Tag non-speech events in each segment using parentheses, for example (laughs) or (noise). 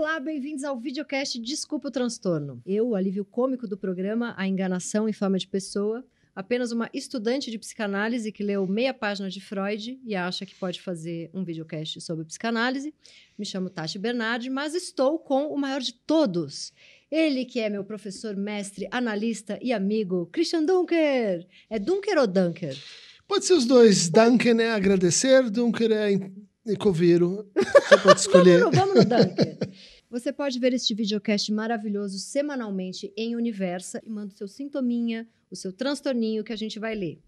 Olá, bem-vindos ao videocast Desculpa o Transtorno. Eu, o alívio cômico do programa A Enganação em Fama de Pessoa, apenas uma estudante de psicanálise que leu meia página de Freud e acha que pode fazer um videocast sobre psicanálise. Me chamo Tati Bernardi, mas estou com o maior de todos. Ele que é meu professor, mestre, analista e amigo, Christian Dunker. É Dunker ou Dunker? Pode ser os dois. Dunker é agradecer, Dunker é Coveiro. Você pode (laughs) escolher. vamos, no, vamos no Dunker. Você pode ver este videocast maravilhoso semanalmente em Universa e manda o seu sintominha, o seu transtorninho que a gente vai ler.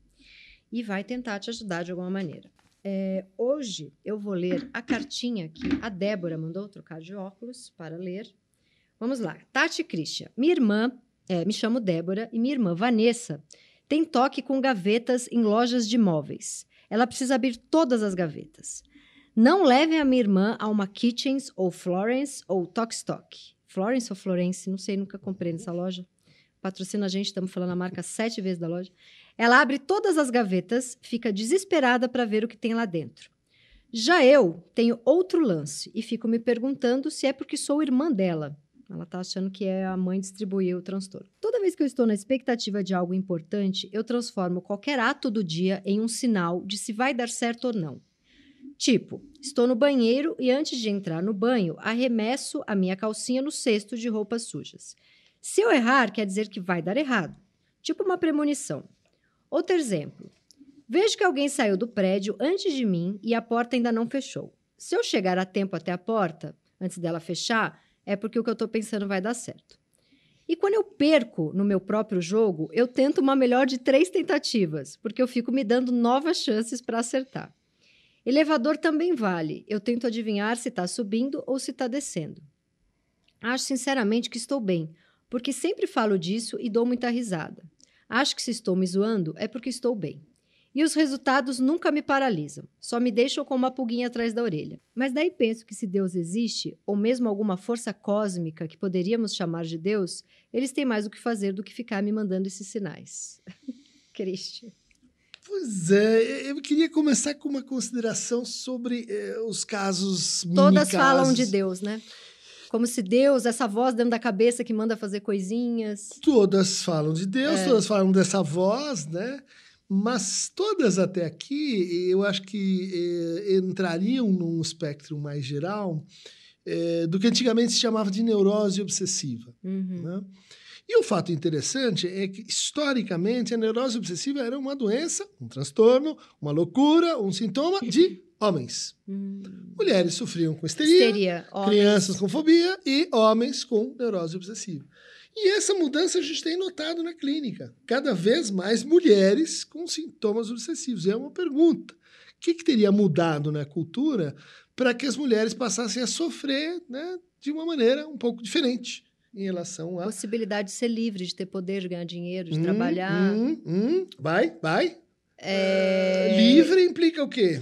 E vai tentar te ajudar de alguma maneira. É, hoje eu vou ler a cartinha que a Débora mandou trocar de óculos para ler. Vamos lá. Tati Christian. Minha irmã, é, me chamo Débora, e minha irmã Vanessa tem toque com gavetas em lojas de móveis. Ela precisa abrir todas as gavetas. Não levem a minha irmã a uma Kitchens ou Florence ou Tokstok. Florence ou Florence, não sei, nunca comprei nessa loja. Patrocina a gente, estamos falando a marca sete vezes da loja. Ela abre todas as gavetas, fica desesperada para ver o que tem lá dentro. Já eu tenho outro lance e fico me perguntando se é porque sou irmã dela. Ela está achando que é a mãe distribuir o transtorno. Toda vez que eu estou na expectativa de algo importante, eu transformo qualquer ato do dia em um sinal de se vai dar certo ou não. Tipo, estou no banheiro e antes de entrar no banho, arremesso a minha calcinha no cesto de roupas sujas. Se eu errar, quer dizer que vai dar errado. Tipo uma premonição. Outro exemplo. Vejo que alguém saiu do prédio antes de mim e a porta ainda não fechou. Se eu chegar a tempo até a porta, antes dela fechar, é porque o que eu estou pensando vai dar certo. E quando eu perco no meu próprio jogo, eu tento uma melhor de três tentativas, porque eu fico me dando novas chances para acertar. Elevador também vale. Eu tento adivinhar se está subindo ou se está descendo. Acho sinceramente que estou bem, porque sempre falo disso e dou muita risada. Acho que se estou me zoando é porque estou bem. E os resultados nunca me paralisam, só me deixam com uma pulguinha atrás da orelha. Mas daí penso que se Deus existe, ou mesmo alguma força cósmica que poderíamos chamar de Deus, eles têm mais o que fazer do que ficar me mandando esses sinais. (laughs) Christian. Pois é, eu queria começar com uma consideração sobre eh, os casos. Todas falam de Deus, né? Como se Deus, essa voz dentro da cabeça que manda fazer coisinhas. Todas falam de Deus, é. todas falam dessa voz, né? Mas todas até aqui, eu acho que eh, entrariam num espectro mais geral eh, do que antigamente se chamava de neurose obsessiva. Uhum. Né? E o fato interessante é que, historicamente, a neurose obsessiva era uma doença, um transtorno, uma loucura, um sintoma (laughs) de homens. Hum. Mulheres sofriam com histeria, histeria crianças com fobia e homens com neurose obsessiva. E essa mudança a gente tem notado na clínica. Cada vez mais mulheres com sintomas obsessivos. E é uma pergunta: o que, que teria mudado na cultura para que as mulheres passassem a sofrer né, de uma maneira um pouco diferente? Em relação a. Possibilidade de ser livre, de ter poder, de ganhar dinheiro, de hum, trabalhar. Hum, hum. Vai, vai. É... livre implica o quê?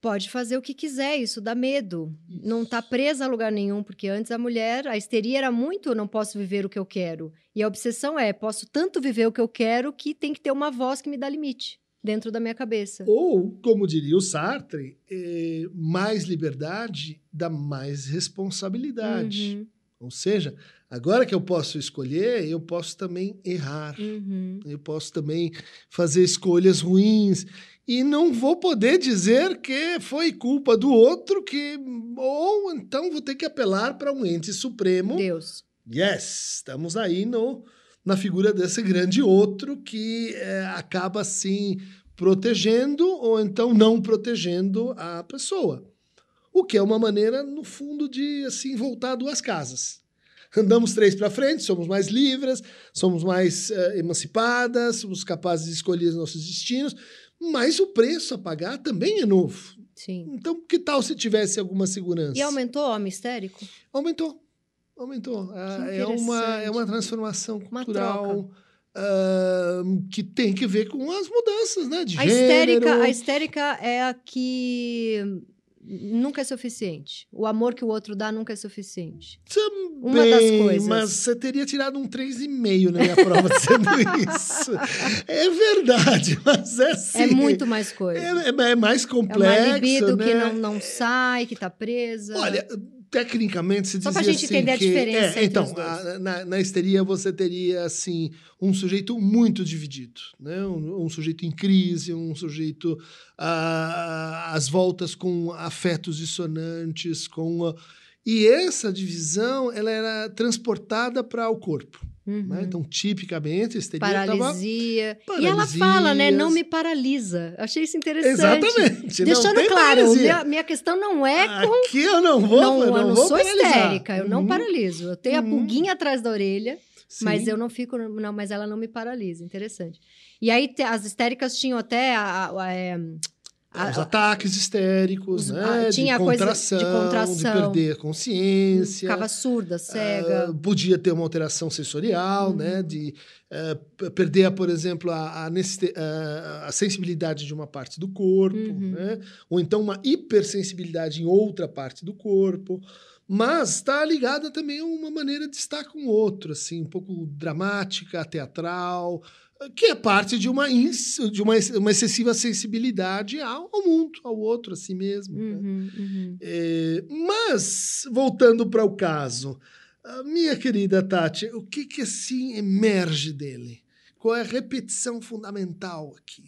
Pode fazer o que quiser, isso dá medo. Isso. Não está presa a lugar nenhum, porque antes a mulher, a histeria era muito não posso viver o que eu quero. E a obsessão é posso tanto viver o que eu quero que tem que ter uma voz que me dá limite dentro da minha cabeça. Ou, como diria o Sartre, é, mais liberdade dá mais responsabilidade. Uhum. Ou seja, agora que eu posso escolher, eu posso também errar. Uhum. Eu posso também fazer escolhas ruins. E não vou poder dizer que foi culpa do outro, que ou então vou ter que apelar para um ente supremo. Deus. Yes, estamos aí no, na figura desse grande outro que é, acaba assim protegendo ou então não protegendo a pessoa. O que é uma maneira, no fundo, de assim voltar duas casas. Andamos três para frente, somos mais livres, somos mais uh, emancipadas, somos capazes de escolher os nossos destinos, mas o preço a pagar também é novo. Sim. Então, que tal se tivesse alguma segurança? E aumentou o homem histérico? Aumentou. Aumentou. É, é uma, é uma transformação cultural. Uma uh, que tem que ver com as mudanças, né? De a gênero. histérica, a histérica é a que nunca é suficiente. O amor que o outro dá nunca é suficiente. Também, Uma das coisas. Mas você teria tirado um 3,5 na minha prova dizendo (laughs) isso. É verdade, mas é sim. É muito mais coisa. É, é- é mais É complexo, uma libido né? que não, não sai, que tá presa. Olha, tecnicamente se Só dizia pra gente assim entender a que- diferença é, então, a- na, na histeria você teria assim um sujeito muito dividido, né? Um, um sujeito em crise, um sujeito ah, às voltas com afetos dissonantes, com a- e essa divisão ela era transportada para o corpo, Uhum. né? Então tipicamente a histeria estava Paralisia. E ela fala, né? Não me paralisa. Achei isso interessante. exatamente, Deixando claro, minha, minha questão não é com. Aqui eu não vou, não, eu não, não vou sou paralisar. histérica, eu não Uhum. paraliso. Eu tenho Uhum. a pulguinha atrás da orelha, mas Sim. eu não fico. Não, mas ela não me paralisa. Interessante. E aí as histéricas tinham até a. a- a- é, a- Os ataques histéricos, Os- né? ah, tinha de, coisa de contração, de contração. perder a consciência. ficava surda, cega. Ah, podia ter uma alteração sensorial, Uhum. né? De eh, p- perder, por exemplo, a, a ah, a sensibilidade de uma parte do corpo, Uhum. né? Ou então uma hipersensibilidade em outra parte do corpo. Mas está ligada também a uma maneira de estar com o outro, assim, um pouco dramática, teatral, que é parte de uma, de uma, uma excessiva sensibilidade ao, ao mundo, ao outro, a si mesmo. né? Uhum, uhum. É, mas, voltando para o caso, a minha querida Tati, o que, que assim emerge dele? Qual é a repetição fundamental aqui?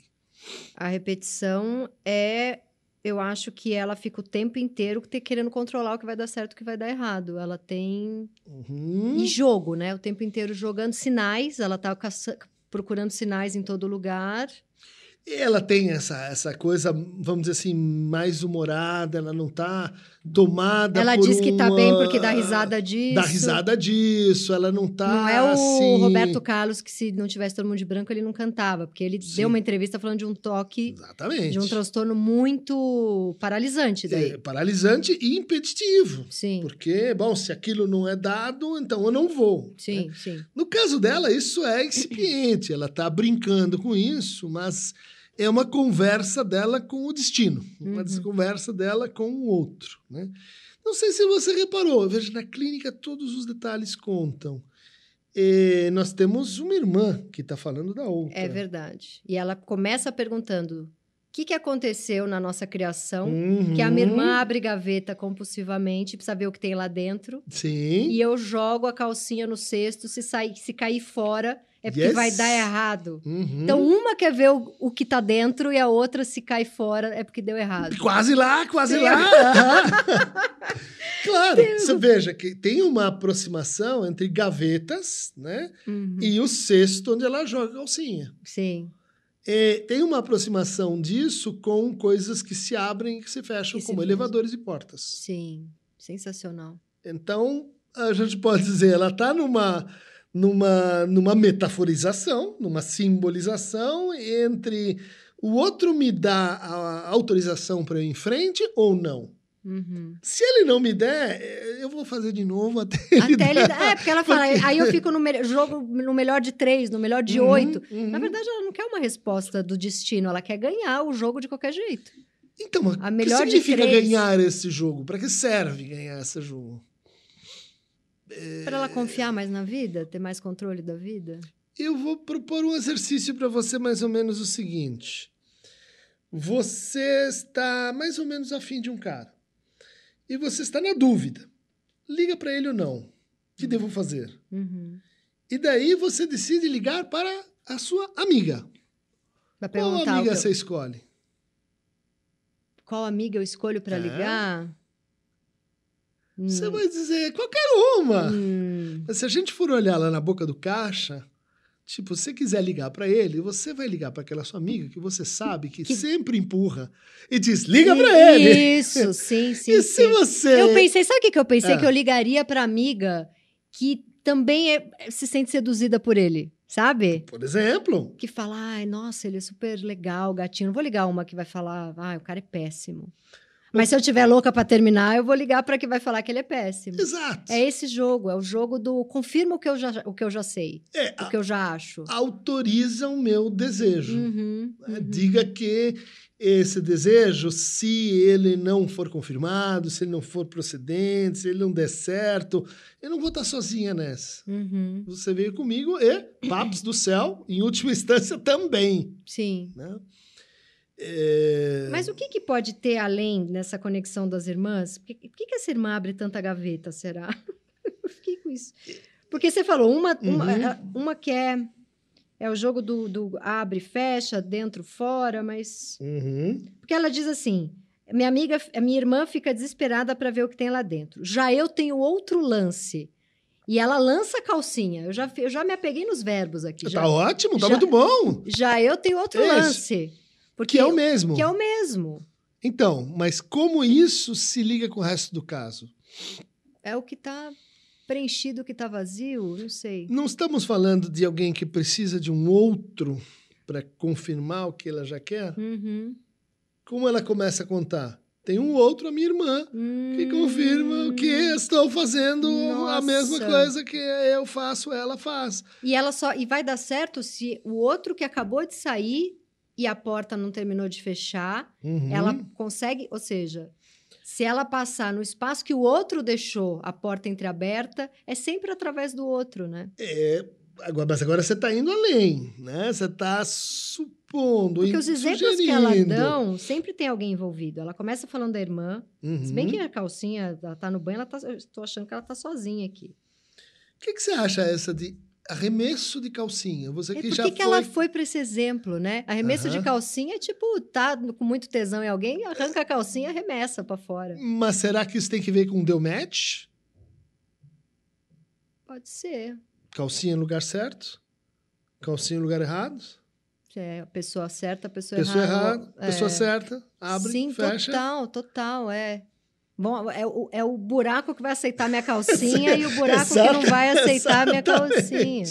A repetição é. Eu acho que ela fica o tempo inteiro te- querendo controlar o que vai dar certo e o que vai dar errado. Ela tem. Uhum. E jogo, né? O tempo inteiro jogando sinais. Ela tá procurando sinais em todo lugar. E Ela tem essa, essa coisa, vamos dizer assim, mais humorada, ela não está tomada ela por diz que tá uma- bem porque dá risada disso. Dá risada disso, ela não tá Não é o assim... Roberto Carlos que, se não tivesse todo mundo de branco, ele não cantava. Porque ele Sim. deu uma entrevista falando de um toque, Exatamente. de um transtorno muito paralisante daí. É, paralisante e impeditivo. Sim, Porque, bom, se aquilo não é dado, então eu não vou. né? sim, sim. No caso dela, isso é incipiente. Ela está brincando com isso, mas é uma conversa dela com o destino, uma Uhum. conversa dela com o outro. Né? Não sei se você reparou, veja, na clínica todos os detalhes contam. E nós temos uma irmã que está falando da outra. É verdade. E ela começa perguntando: o que, que aconteceu na nossa criação? Uhum. Que a minha irmã abre gaveta compulsivamente, precisa ver o que tem lá dentro. Sim. E eu jogo a calcinha no cesto, se, sair, se cair fora, é porque Yes. vai dar errado. Uhum. Então, uma quer ver o, o que tá dentro e a outra, se cai fora, é porque deu errado. Quase lá, quase Sim. lá. (laughs) claro, você veja que tem uma aproximação entre gavetas, né? Uhum. E o cesto onde ela joga a calcinha. Sim, É, tem uma aproximação disso com coisas que se abrem e que se fecham, Que como elevadores e portas. sim. Sensacional. Então, a gente pode dizer, ela está numa, numa, numa metaforização, numa simbolização entre o outro me dá a autorização para eu ir em frente ou não. Uhum. Se ele não me der, eh, eu vou fazer de novo (laughs) até ele Até ele. dar. É, porque ela fala, aí eu fico no me- jogo no melhor de três, no melhor de Uhum, oito. uhum. Na verdade, ela não quer uma resposta do destino, ela quer ganhar o jogo de qualquer jeito. Então, o melhor que de significa três. ganhar esse jogo? Para que serve ganhar esse jogo? Para ela confiar mais na vida, ter mais controle da vida. Eu vou propor um exercício para você mais ou menos o seguinte. Você está mais ou menos afim de um cara. E você está na dúvida. Liga para ele ou não? O que devo fazer? Uhum. E daí você decide ligar para a sua amiga. Qual amiga eu- você escolhe? qual amiga eu escolho para É. ligar. Você Hum. vai dizer qualquer uma. Hum. Mas se a gente for olhar lá na boca do caixa, tipo, se você quiser ligar para ele, você vai ligar para aquela sua amiga que você sabe que, Que- sempre empurra e diz: liga para ele. Isso, sim, (laughs) sim. e se sim. você. Eu pensei, sabe o que, eu pensei? Ah. Que eu ligaria pra amiga que também é- se sente seduzida por ele, sabe? Por exemplo, Que fala, ai, nossa, ele é super legal, gatinho. Não vou ligar uma que vai falar, ai, o cara é péssimo. Mas se eu tiver louca para terminar, eu vou ligar para que vai falar que ele é péssimo. Exato. É esse jogo, é o jogo do confirma o que eu já, o que eu já sei, É, o que eu já acho. autoriza o meu desejo. Uhum, né? uhum. Diga que esse desejo, se ele não for confirmado, se ele não for procedente, se ele não der certo, eu não vou estar sozinha nessa. Uhum, Você veio comigo e papos do céu, em última (laughs) instância, também. Sim. Né? É, Mas o que, que pode ter além nessa conexão das irmãs? Por que, por que, que essa irmã abre tanta gaveta, será? (laughs) eu fiquei com isso. Porque você falou, uma, uma, Uhum. é- uma que é, é o jogo do, do abre, fecha, dentro, fora, mas... Uhum. Porque ela diz assim, minha amiga, minha irmã fica desesperada para ver o que tem lá dentro. Já eu tenho outro lance. E ela lança a calcinha. Eu já, eu já me apeguei nos verbos aqui. Já, Tá ótimo, tá já- muito bom. já eu tenho outro Isso. lance. Porque Que é o mesmo. que é o mesmo. Então, mas como isso se liga com o resto do caso? É o que está preenchido, o que está vazio, não sei. Não estamos falando de alguém que precisa de um outro para confirmar o que ela já quer? Uhum. Como ela começa a contar? Tem um outro, a minha irmã, que confirma que estou fazendo a mesma Hum. Nossa. coisa que eu faço, ela faz. E ela só e vai dar certo se o outro que acabou de sair e a porta não terminou de fechar, Uhum. ela consegue, ou seja, se ela passar no espaço que o outro deixou a porta entreaberta, é sempre através do outro, né? É, agora, mas agora você está indo além, né? Você está supondo, Porque os exemplos que ela sugerindo. dão, sempre tem alguém envolvido. Ela começa falando da irmã, Uhum. se bem que a calcinha, ela tá no banho, ela tá, eu tô achando que ela tá sozinha aqui. O que, que você acha essa de arremesso de calcinha? Você que por já que, foi... ela foi para esse exemplo, né? Arremesso de Aham. calcinha é tipo, tá com muito tesão em alguém, arranca a calcinha e arremessa para fora. Mas será que isso tem que ver com deu match? Pode ser. Calcinha no lugar certo? Calcinha no lugar errado? É, a pessoa certa, a pessoa, Pessoa errada. errada, pessoa é. certa, abre, Sim, fecha. total, total, é. Bom, é o, é o buraco que vai aceitar minha (laughs) calcinha e o buraco que não vai aceitar minha calcinha.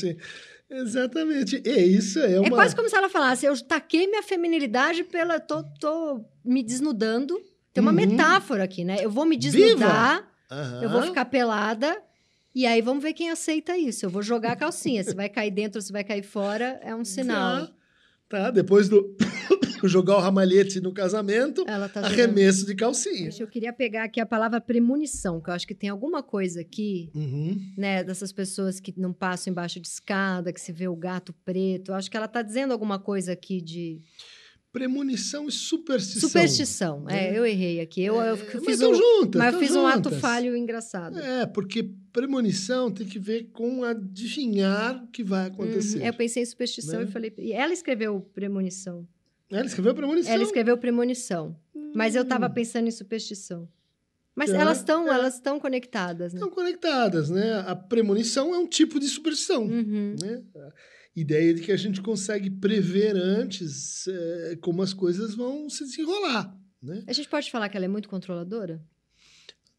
Exatamente. E isso é uma... É quase como se ela falasse, eu taquei minha feminilidade pela... Tô, tô me desnudando. Tem uma Uhum. metáfora aqui, né? Eu vou me desnudar, Aham. eu vou ficar pelada... E aí vamos ver quem aceita isso. Eu vou jogar a calcinha. Se vai cair dentro ou se vai cair fora, é um sinal. Tá, tá, depois do jogar o ramalhete no casamento, tá arremesso de calcinha. Eu queria pegar aqui a palavra premonição, que eu acho que tem alguma coisa aqui, Uhum. né, dessas pessoas que não passam embaixo de escada, que se vê o gato preto. Eu acho que ela tá dizendo alguma coisa aqui de Premonição e superstição. superstição. né? É, eu errei aqui. Eu, eu É, fiz, mas um, juntas, mas eu fiz um ato juntas. falho engraçado. É, porque premonição tem que ver com adivinhar o que vai acontecer. Uhum. Eu pensei em superstição Né? e falei. E ela escreveu premonição. Ela escreveu premonição. Ela escreveu premonição. Mas eu tava Hum. pensando em superstição. Mas É, elas estão é. elas estão conectadas, né? Estão conectadas, né? A premonição é um tipo de superstição. Uhum. Né? A ideia de que a gente consegue prever antes eh, como as coisas vão se desenrolar. Né? A gente pode falar que ela é muito controladora?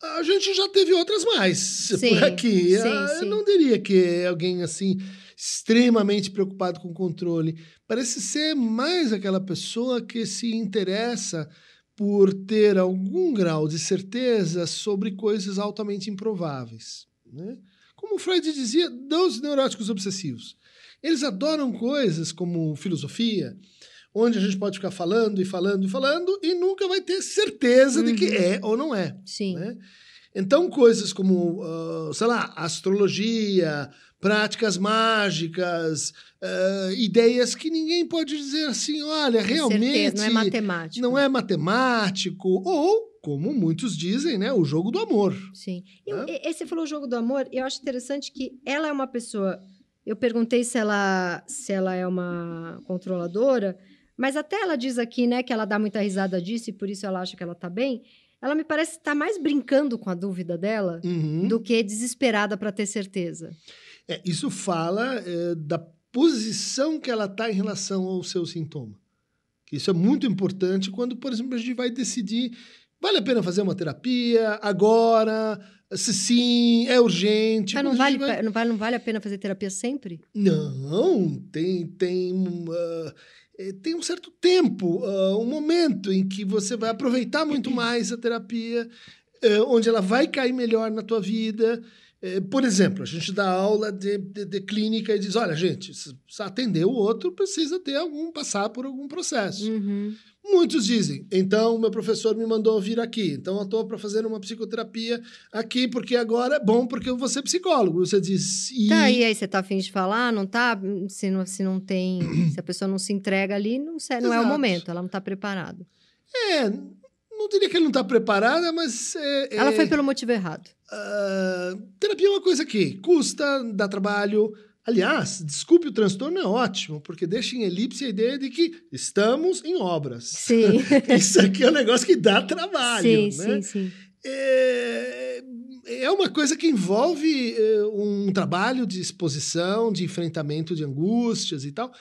A gente já teve outras mais Sim, por aqui. sim, Ah, sim. Eu não diria que é alguém assim extremamente preocupado com controle. Parece ser mais aquela pessoa que se interessa por ter algum grau de certeza sobre coisas altamente improváveis. Né? Como Freud dizia, dos neuróticos obsessivos. Eles adoram coisas como filosofia, onde a gente pode ficar falando e falando e falando e nunca vai ter certeza de que Uhum. é ou não é. Sim. Né? Então, coisas como, ah, sei lá, astrologia, práticas mágicas, ah, ideias que ninguém pode dizer assim, olha, realmente Certeza, não é matemático. não é matemático, ou, como muitos dizem, né, o jogo do amor. Sim. E Né? e- esse falou o jogo do amor, eu acho interessante que ela é uma pessoa. Eu perguntei se ela, se ela é uma controladora, mas até ela diz aqui, né, que ela dá muita risada disso e por isso ela acha que ela tá bem. Ela me parece estar mais brincando com a dúvida dela Uhum. do que desesperada para ter certeza. É, isso fala eh, da posição que ela está em relação ao seu sintoma. Isso é muito importante quando, por exemplo, a gente vai decidir vale a pena fazer uma terapia agora, se sim, é urgente. Mas não vale, vai- não, vale, não vale a pena fazer terapia sempre? Não, tem, tem uh, é, tem um certo tempo, uh, um momento em que você vai aproveitar muito mais a terapia, uh, onde ela vai cair melhor na tua vida. Uh, por exemplo, a gente dá aula de, de, de clínica e diz: olha, gente, se atender o outro, precisa ter algum, passar por algum processo. Uhum. Muitos dizem, então meu professor me mandou vir aqui, então eu estou para fazer uma psicoterapia aqui, porque agora é bom, porque eu vou ser psicólogo. Você diz. E... Tá, e aí você tá afim de falar, não tá? Se não, se não tem. (clears throat) se a pessoa não se entrega ali, não, não é o momento, ela não está preparada. É, não diria que ele não está preparada, mas. É, ela é, foi pelo motivo errado. Uh, terapia é uma coisa que custa, dá trabalho, Aliás, desculpe o transtorno é ótimo, porque deixa em elipse a ideia de que estamos em obras. Sim. (laughs) Isso aqui é um negócio que dá trabalho. Sim, né? sim, sim. É, é uma coisa que envolve é, um trabalho de exposição, de enfrentamento de angústias e tal.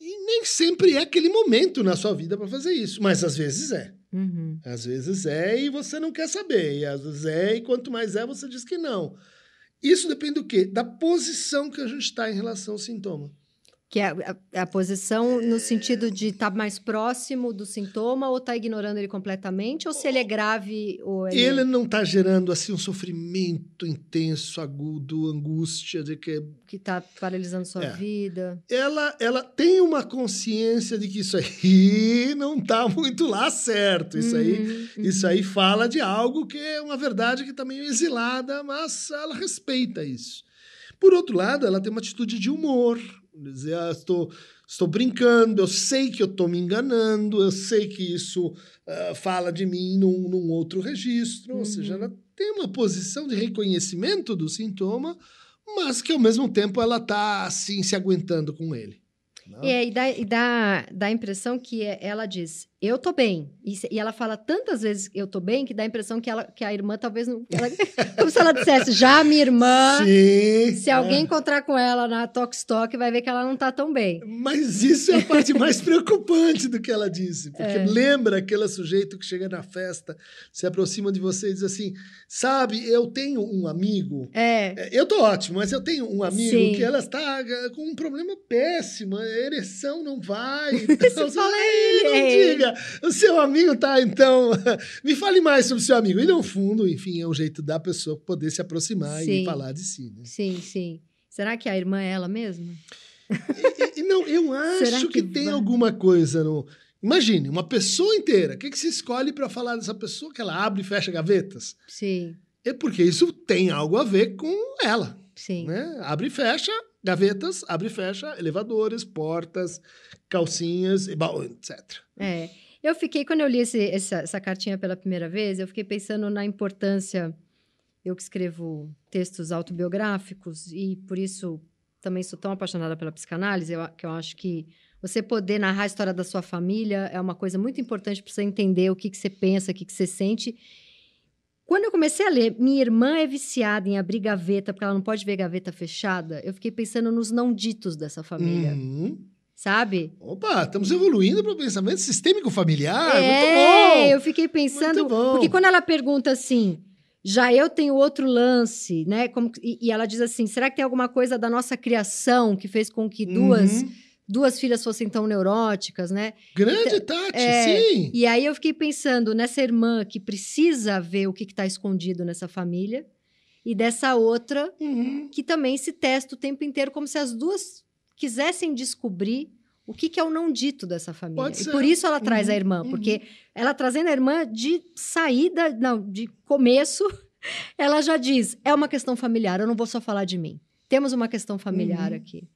E nem sempre é aquele momento na sua vida para fazer isso, mas às vezes é. Uhum. Às vezes é e você não quer saber. E às vezes é e quanto mais é, você diz que não. Isso depende do quê? Da posição que a gente está em relação ao sintoma. Que é a, a, posição no sentido de estar tá mais próximo do sintoma ou estar tá ignorando ele completamente, ou se ele é grave ou ele... ele não está gerando assim um sofrimento intenso, agudo, angústia de que que está paralisando sua é. vida. Ela ela tem uma consciência de que isso aí (laughs) não está muito lá certo. Isso uhum, aí uhum. isso aí fala de algo que é uma verdade que está meio exilada, mas ela respeita isso. Por outro lado, ela tem uma atitude de humor, Dizer, ah, estou, estou brincando, eu sei que eu estou me enganando, eu sei que isso uh, fala de mim num, num outro registro. Uhum. Ou seja, ela tem uma posição de reconhecimento do sintoma, mas que ao mesmo tempo ela está assim se aguentando com ele. É, e dá, e dá, dá a impressão que ela diz, eu tô bem. E, e, ela fala tantas vezes eu tô bem que dá a impressão que, ela, que a irmã talvez não. Ela, como se ela dissesse, já minha irmã. Sim, se alguém é. encontrar com ela na Talk Stock, vai ver que ela não tá tão bem. Mas isso é a parte mais (laughs) preocupante do que ela disse. Porque é. lembra aquele sujeito que chega na festa, se aproxima de você e diz assim: sabe, eu tenho um amigo. É. eu tô ótimo, mas eu tenho um amigo Sim. que ela está eh, com um problema péssimo, a ereção não vai. (laughs) Então, você fala ele. Não é. Diga o seu amigo tá, então. (laughs) Me fale mais sobre o seu amigo. E no fundo, enfim, é um jeito da pessoa poder se aproximar sim. e falar de si. Né? Sim, sim. Será que a irmã é ela mesma? E, e, não, eu (laughs) acho que, que, tem vai? alguma coisa no. Imagine, uma pessoa inteira. O que, que se escolhe para falar dessa pessoa que ela abre e fecha gavetas? Sim. É porque isso tem algo a ver com ela. Sim. Né? Abre e fecha gavetas, abre e fecha elevadores, portas, calcinhas, etc. É. Eu fiquei, quando eu li esse, essa, essa cartinha pela primeira vez, eu fiquei pensando na importância. Eu que escrevo textos autobiográficos e por isso também sou tão apaixonada pela psicanálise, eu, que eu acho que você poder narrar a história da sua família é uma coisa muito importante para você entender o que, que você pensa, o que, que você sente. Quando eu comecei a ler, minha irmã é viciada em abrir gaveta, porque ela não pode ver gaveta fechada, eu fiquei pensando nos não ditos dessa família. Uhum sabe? Opa, estamos evoluindo para o pensamento sistêmico familiar. É, muito bom. eu fiquei pensando. Porque quando ela pergunta assim, já eu tenho outro lance, né? Como, e, e, ela diz assim: será que tem alguma coisa da nossa criação que fez com que duas. Uhum. Duas filhas fossem tão neuróticas, né? Grande então, Tati, é, sim. E aí eu fiquei pensando nessa irmã que precisa ver o que está escondido nessa família, e dessa outra uhum. que também se testa o tempo inteiro, como se as duas quisessem descobrir o que, que é o não dito dessa família. E por isso ela traz uhum, a irmã, uhum. porque ela trazendo a irmã de saída, não, de começo, (laughs) ela já diz: é uma questão familiar, eu não vou só falar de mim. Temos uma questão familiar uhum. aqui.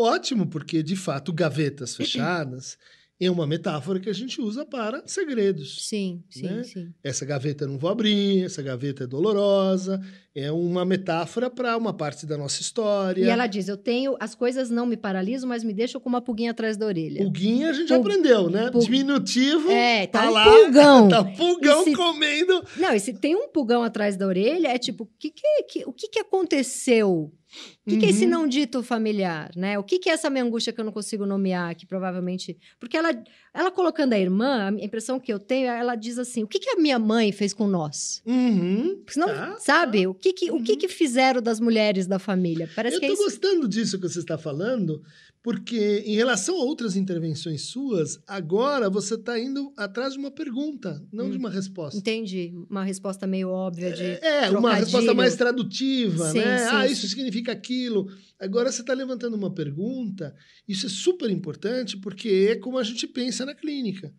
Ótimo, porque de fato, gavetas (clears throat) fechadas é uma metáfora que a gente usa para segredos. Sim, sim, né? sim. Essa gaveta eu não vou abrir, essa gaveta é dolorosa, é uma metáfora para uma parte da nossa história. E ela diz: Eu tenho, as coisas não me paralisam, mas me deixam com uma pulguinha atrás da orelha. Pulguinha a gente já aprendeu, né? Pul... Diminutivo. É, tá, tá lá, pulgão. (laughs) Tá pulgão se... comendo. Não, e se tem um pulgão atrás da orelha, é tipo: o que, que, que, o que, que aconteceu? O que, uhum. que, é esse uhum. não dito familiar, né? O que, que, é essa minha angústia que eu não consigo nomear, que provavelmente... Porque ela, ela colocando a irmã, a impressão que eu tenho, ela diz assim, o que, que a minha mãe fez com nós? Uhum. Senão, tá, sabe? Tá. O, que, que, uhum. o que, que fizeram das mulheres da família? Parece eu que tô é isso... gostando disso que você está falando, Porque, em relação a outras intervenções suas, agora você está indo atrás de uma pergunta, não hum. de uma resposta. Entendi. Uma resposta meio óbvia de. É, trocadilho. uma resposta mais tradutiva, sim, né? Sim, ah, sim. isso significa aquilo. Agora você está levantando uma pergunta. Isso é super importante porque é como a gente pensa na clínica.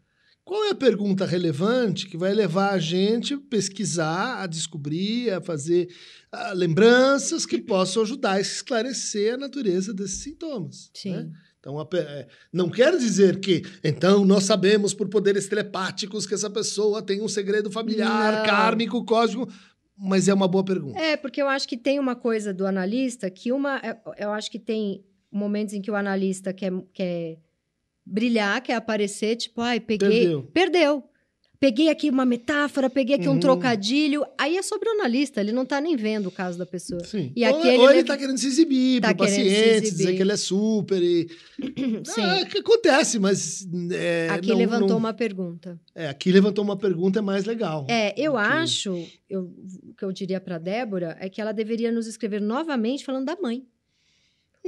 Qual é a pergunta relevante que vai levar a gente a pesquisar, a descobrir, a fazer uh, lembranças que possam ajudar a esclarecer a natureza desses sintomas? Sim. Né? Então, é, não quer dizer que, então, nós sabemos por poderes telepáticos que essa pessoa tem um segredo familiar, não. kármico, cósmico, mas é uma boa pergunta. É, porque eu acho que tem uma coisa do analista que uma. Eu acho que tem momentos em que o analista quer. quer brilhar, quer aparecer, tipo, ai, peguei. Perdeu. Perdeu. Peguei aqui uma metáfora, peguei aqui Uhum. um trocadilho. Aí é sobre o analista, ele não tá nem vendo o caso da pessoa. Sim. E ou, aquele ou ele ele- está querendo se exibir Tá para o querendo se paciente, dizer que ele é super e... (clears throat) Sim. Ah, que acontece, mas... é, aqui não- levantou não- uma pergunta. É, aqui levantou uma pergunta é mais legal. É, eu Ok. acho, eu, o que eu diria para Débora é que ela deveria nos escrever novamente falando da mãe.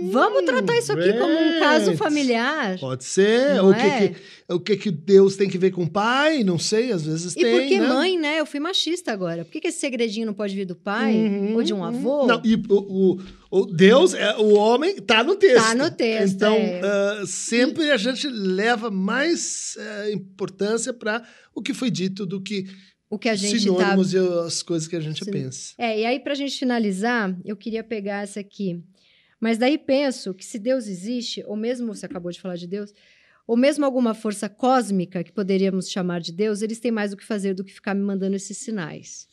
Vamos Hum, tratar isso aqui como um caso familiar. Pode ser. Não o, que, é? que, o que que Deus tem que ver com o pai? Não sei, às vezes E tem, por que né? mãe, né? Eu fui machista agora. Por que, que esse segredinho não pode vir do pai Uhum, ou de um uhum. avô? Não, e o, o, o Deus, é, o homem, tá no texto. Tá no texto, Então, é. ah, sempre a gente leva mais ah, importância para o que foi dito do que O que a gente tá sinônimos e as coisas que a gente Sim. pensa. É, e aí, pra gente finalizar, eu queria pegar essa aqui. Mas daí penso que se Deus existe, ou mesmo você acabou de falar de Deus, ou mesmo alguma força cósmica que poderíamos chamar de Deus, eles têm mais o que fazer do que ficar me mandando esses sinais.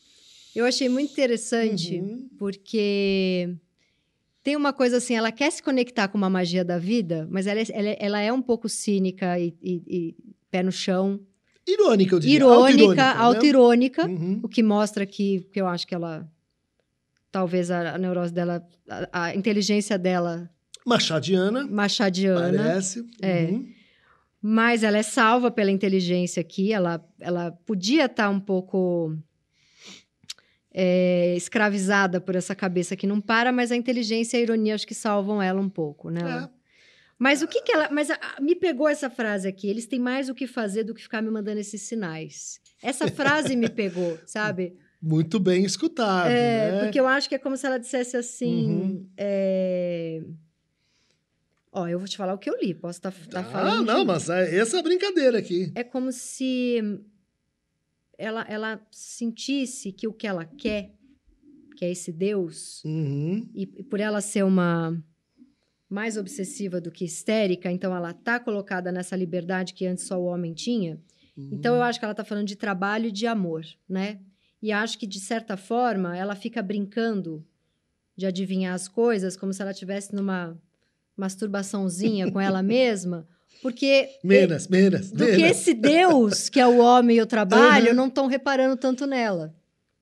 Eu achei muito interessante, Uhum. porque tem uma coisa assim, ela quer se conectar com uma magia da vida, mas ela é, ela é, ela é um pouco cínica e, e- e pé no chão. Irônica, eu diria. Irônica, Auto-irônica, né? auto-irônica. Uhum. O que mostra que, que eu acho que ela. Talvez a, a neurose dela, a, a inteligência dela Machadiana, machadiana. parece. É. Uhum. Mas ela é salva pela inteligência aqui. Ela, ela podia estar um pouco é, escravizada por essa cabeça que não para, mas a inteligência e a ironia acho que salvam ela um pouco, né? É. Mas o que que ela. Mas a- me pegou essa frase aqui. Eles têm mais o que fazer do que ficar me mandando esses sinais. Essa frase me pegou, (laughs) sabe? Muito bem escutado, É, né? porque eu acho que é como se ela dissesse assim. Uhum. é, Ó, eu vou te falar o que eu li. Posso estar Ah, falando. não, de- mas é- essa é a brincadeira aqui. É como se ela, ela sentisse que o que ela quer, que é esse Deus, Uhum. e, e por ela ser uma mais obsessiva do que histérica, então ela tá colocada nessa liberdade que antes só o homem tinha. Então eu acho que ela tá falando de trabalho e de amor, né? E acho que de certa forma ela fica brincando de adivinhar as coisas como se ela estivesse numa masturbaçãozinha com ela (laughs) mesma, porque Menos, menos, do que esse Deus que é o homem e o trabalho Uhum. não estão reparando tanto nela.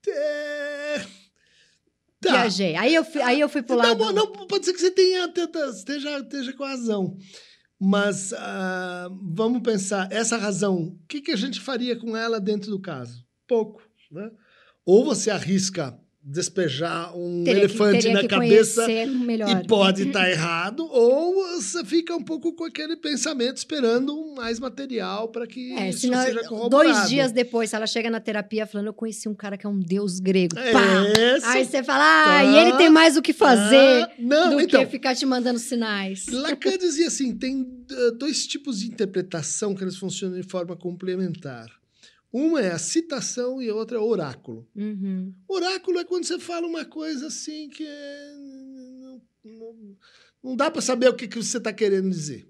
É... Tá. Viajei. Aí eu fui, aí eu fui pro lado. Não, não, pode ser que você tenha, tenha- esteja, esteja com razão. Mas ah, vamos pensar, essa razão, o que, que a gente faria com ela dentro do caso? Pouco. Né? Ou você arrisca despejar um Teria que- elefante teria na que cabeça e pode estar (laughs) errado, ou você fica um pouco com aquele pensamento esperando mais material para que É, isso senão, seja corroborado. dois dias depois, ela chega na terapia falando: Eu conheci um cara que é um deus grego. Esse, Aí você fala: Ah, tá. e ele tem mais o que fazer Ah, não, do então, que ficar te mandando sinais. Lacan (laughs) dizia assim: tem uh, dois tipos de interpretação que eles funcionam de forma complementar. Uma é a citação e a outra é o oráculo. Uhum. Oráculo é quando você fala uma coisa assim que é- não, não- não dá para saber o que, que você está querendo dizer.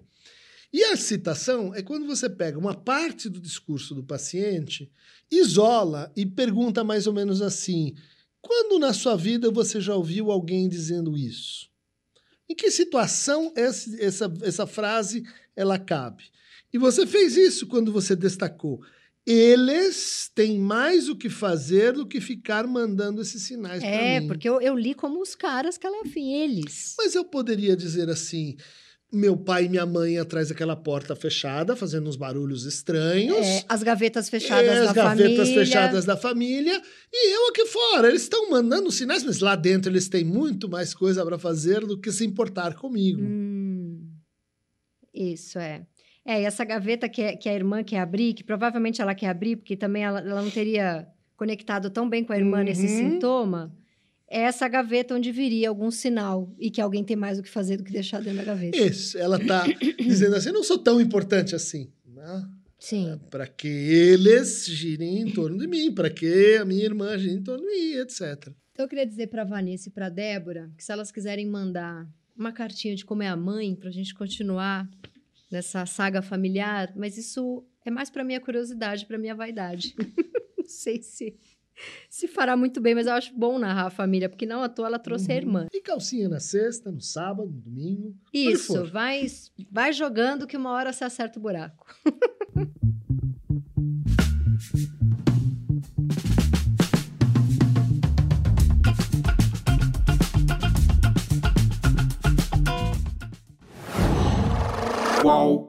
E a citação é quando você pega uma parte do discurso do paciente, isola e pergunta mais ou menos assim: quando na sua vida você já ouviu alguém dizendo isso? Em que situação esse- essa, essa frase ela cabe? E você fez isso quando você destacou. Eles têm mais o que fazer do que ficar mandando esses sinais para É, mim. porque eu, eu li como os caras que ela enfim, eles. Mas eu poderia dizer assim: meu pai e minha mãe atrás daquela porta fechada, fazendo uns barulhos estranhos. É, as gavetas fechadas É, da as gavetas família. fechadas da família e eu aqui fora. Eles estão mandando sinais, mas lá dentro eles têm muito mais coisa para fazer do que se importar comigo. Hum, Isso, é. É, e essa gaveta que, é, que a irmã quer abrir, que provavelmente ela quer abrir, porque também ela, ela não teria conectado tão bem com a irmã uhum. nesse sintoma, é essa gaveta onde viria algum sinal e que alguém tem mais o que fazer do que deixar dentro da gaveta. Isso, ela está dizendo assim, não sou tão importante assim. Né? Sim. É, para que eles girem em torno de mim, para que a minha irmã gire em torno de mim, etc. Então eu queria dizer para Vanessa e para Débora que se elas quiserem mandar uma cartinha de como é a mãe, para a gente continuar nessa saga familiar, mas isso é mais para minha curiosidade, para minha vaidade. (laughs) não sei se se fará muito bem, mas eu acho bom narrar a família, porque não à toa ela trouxe uhum. a irmã. E calcinha na sexta, no sábado, no domingo. Isso, vai, vai jogando que uma hora você acerta o buraco. (laughs) Qual?